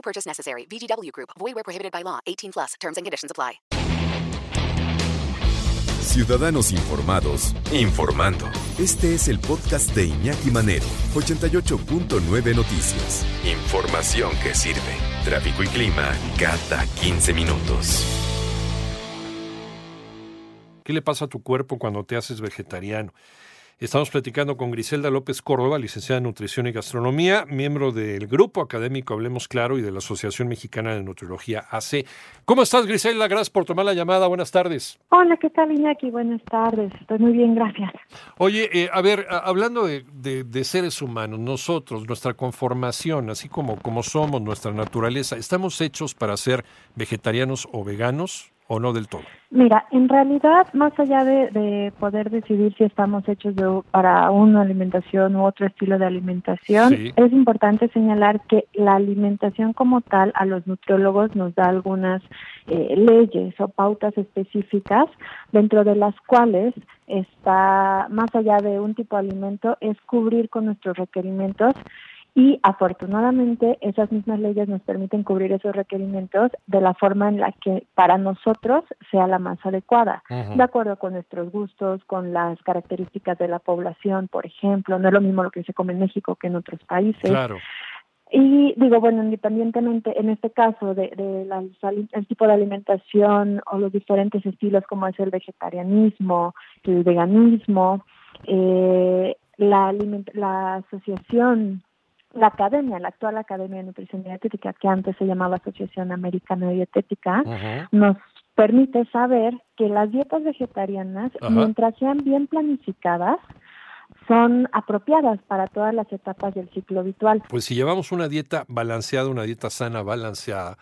No purchase necessary. VGW Group. Void where prohibited by law. 18 plus. Terms and conditions apply. Ciudadanos informados, informando. Este es el podcast de Iñaki Manero, 88.9 Noticias. Información que sirve. Tráfico y clima cada 15 minutos. ¿Qué le pasa a tu cuerpo cuando te haces vegetariano? Estamos platicando con Griselda López Córdoba, licenciada en Nutrición y Gastronomía, miembro del Grupo Académico Hablemos Claro y de la Asociación Mexicana de Nutriología AC. ¿Cómo estás, Griselda? Gracias por tomar la llamada. Buenas tardes. Hola, ¿qué tal, Iñaki? Buenas tardes. Estoy muy bien, gracias. Oye, eh, a ver, hablando de, de, seres humanos, nosotros, nuestra conformación, así como, como somos, nuestra naturaleza, ¿estamos hechos para ser vegetarianos o veganos? O no del todo? Mira, en realidad, más allá de, poder decidir si estamos hechos de, para una alimentación u otro estilo de alimentación, es importante señalar que la alimentación como tal a los nutriólogos nos da algunas eh, leyes o pautas específicas dentro de las cuales está, más allá de un tipo de alimento, es cubrir con nuestros requerimientos y afortunadamente esas mismas leyes nos permiten cubrir esos requerimientos de la forma en la que para nosotros sea la más adecuada, de acuerdo con nuestros gustos, con las características de la población, por ejemplo, no es lo mismo lo que se come en México que en otros países. Claro. Y digo, bueno, independientemente en este caso de, el tipo de alimentación o los diferentes estilos como es el vegetarianismo, el veganismo, eh, la, la asociación la academia, la actual Academia de Nutrición Dietética, que antes se llamaba Asociación Americana de Dietética, nos permite saber que las dietas vegetarianas, mientras sean bien planificadas, son apropiadas para todas las etapas del ciclo habitual. Pues si llevamos una dieta balanceada, una dieta sana, balanceada,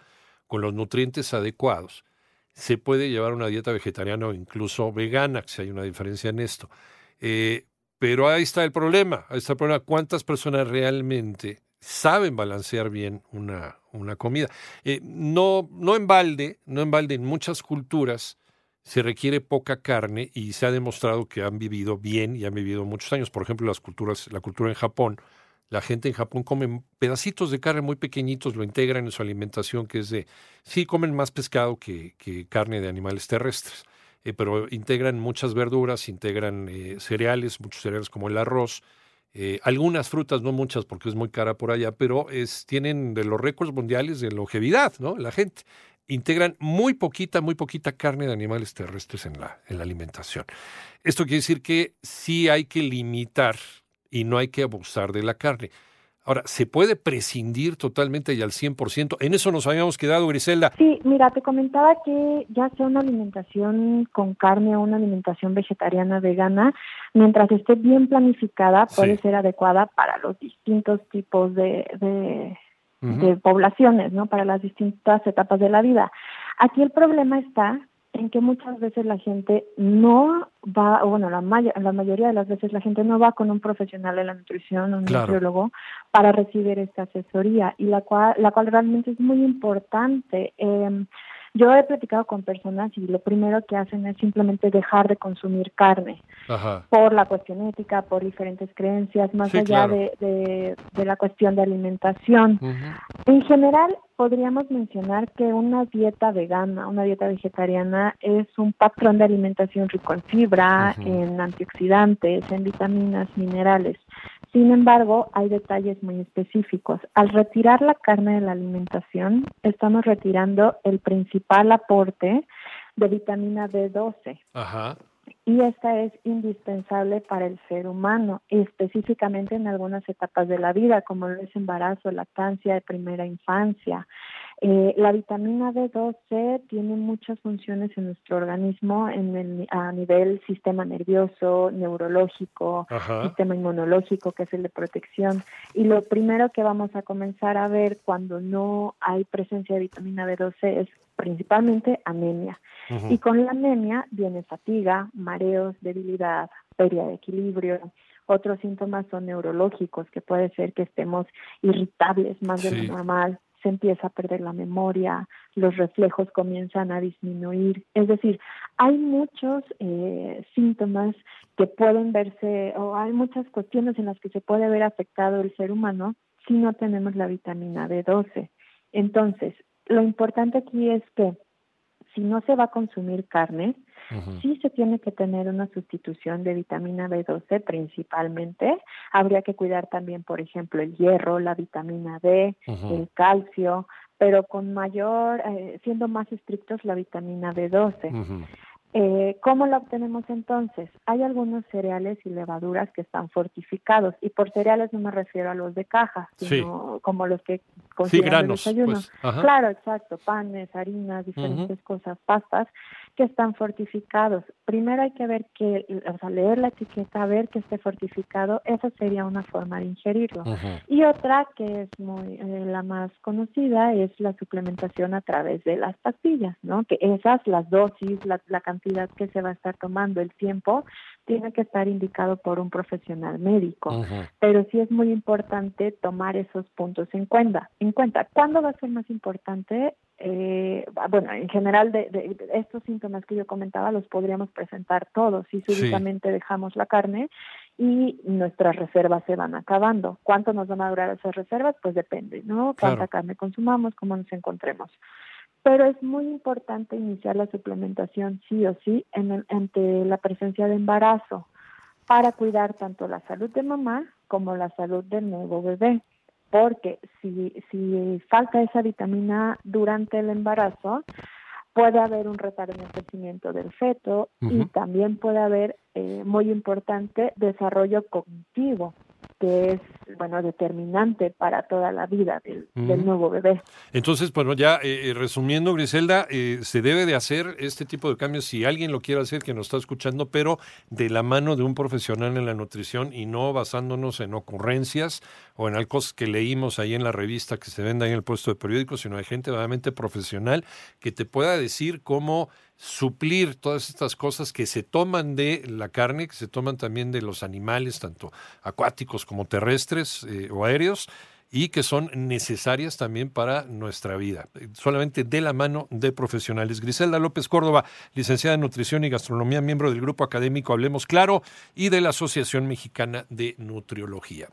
con los nutrientes adecuados, se puede llevar una dieta vegetariana o incluso vegana, si hay una diferencia en esto. Eh, pero ahí está el problema, ahí está el problema. ¿Cuántas personas realmente saben balancear bien una, una comida? Eh, no, no en balde, no en balde, en muchas culturas se requiere poca carne y se ha demostrado que han vivido bien y han vivido muchos años. Por ejemplo, las culturas, la cultura en Japón, la gente en Japón come pedacitos de carne muy pequeñitos, lo integran en su alimentación, que es de, sí, comen más pescado que, que carne de animales terrestres. Eh, pero integran muchas verduras, integran eh, cereales, muchos cereales como el arroz, eh, algunas frutas, no muchas porque es muy cara por allá, pero es, tienen de los récords mundiales de longevidad, ¿no? La gente. Integran muy poquita, muy poquita carne de animales terrestres en la, en la alimentación. Esto quiere decir que sí hay que limitar y no hay que abusar de la carne. Ahora, ¿se puede prescindir totalmente y al 100%? En eso nos habíamos quedado, Griselda. Sí, mira, te comentaba que ya sea una alimentación con carne o una alimentación vegetariana vegana, mientras esté bien planificada, puede ser adecuada para los distintos tipos de, de poblaciones, ¿no? Para las distintas etapas de la vida. Aquí el problema está en que muchas veces la gente no va, o bueno, la, la mayoría de las veces la gente no va con un profesional de la nutrición, un nutriólogo, para recibir esta asesoría y la cual, la cual realmente es muy importante. Eh, yo he platicado con personas y lo primero que hacen es simplemente dejar de consumir carne por la cuestión ética, por diferentes creencias, más allá de, de, la cuestión de alimentación. En general, podríamos mencionar que una dieta vegana, una dieta vegetariana, es un patrón de alimentación rico en fibra, en antioxidantes, en vitaminas, minerales. Sin embargo, hay detalles muy específicos. Al retirar la carne de la alimentación, estamos retirando el principal aporte de vitamina B12. Y esta es indispensable para el ser humano, específicamente en algunas etapas de la vida, como el embarazo, lactancia de primera infancia. Eh, la vitamina B12 tiene muchas funciones en nuestro organismo en el, a nivel sistema nervioso, neurológico, sistema inmunológico, que es el de protección. Y lo primero que vamos a comenzar a ver cuando no hay presencia de vitamina B12 es principalmente anemia. Y con la anemia viene fatiga, mareos, debilidad, pérdida de equilibrio, otros síntomas son neurológicos, que puede ser que estemos irritables más de lo normal, se empieza a perder la memoria, los reflejos comienzan a disminuir. Es decir, hay muchos eh, síntomas que pueden verse, o hay muchas cuestiones en las que se puede ver afectado el ser humano si no tenemos la vitamina B12. Entonces, lo importante aquí es que si no se va a consumir carne, sí se tiene que tener una sustitución de vitamina B12 principalmente. Habría que cuidar también, por ejemplo, el hierro, la vitamina D, el calcio, pero con mayor, eh, siendo más estrictos la vitamina B12. Eh, ¿Cómo la obtenemos entonces? Hay algunos cereales y levaduras que están fortificados y por cereales no me refiero a los de caja, sino como los que consideran sí, desayuno. Pues, claro, exacto, panes, harinas, diferentes cosas, pastas que están fortificados. Primero hay que ver que, o sea, leer la etiqueta, ver que esté fortificado, esa sería una forma de ingerirlo. Y otra que es muy eh, la más conocida es la suplementación a través de las pastillas, ¿no? Que esas, las dosis, la, la cantidad que se va a estar tomando, el tiempo, tiene que estar indicado por un profesional médico. Pero sí es muy importante tomar esos puntos en cuenta. En cuenta, ¿cuándo va a ser más importante? Eh, bueno, en general de, estos síntomas que yo comentaba los podríamos presentar todos si súbitamente dejamos la carne y nuestras reservas se van acabando. ¿Cuánto nos van a durar esas reservas? Pues depende, ¿no? Cuánta carne consumamos, cómo nos encontremos. Pero es muy importante iniciar la suplementación sí o sí en ante la presencia de embarazo para cuidar tanto la salud de mamá como la salud del nuevo bebé porque si, si falta esa vitamina durante el embarazo, puede haber un retardo en el crecimiento del feto y también puede haber, eh, muy importante, desarrollo cognitivo que es bueno determinante para toda la vida del, nuevo bebé. Entonces, bueno, ya eh, eh, resumiendo, Griselda, eh, se debe de hacer este tipo de cambios si alguien lo quiere hacer, que nos está escuchando, pero de la mano de un profesional en la nutrición y no basándonos en ocurrencias o en cosas que leímos ahí en la revista que se vende ahí en el puesto de periódico, sino de gente realmente profesional que te pueda decir cómo suplir todas estas cosas que se toman de la carne, que se toman también de los animales, tanto acuáticos como terrestres eh, o aéreos, y que son necesarias también para nuestra vida, solamente de la mano de profesionales. Griselda López Córdoba, licenciada en Nutrición y Gastronomía, miembro del grupo académico Hablemos Claro y de la Asociación Mexicana de Nutriología.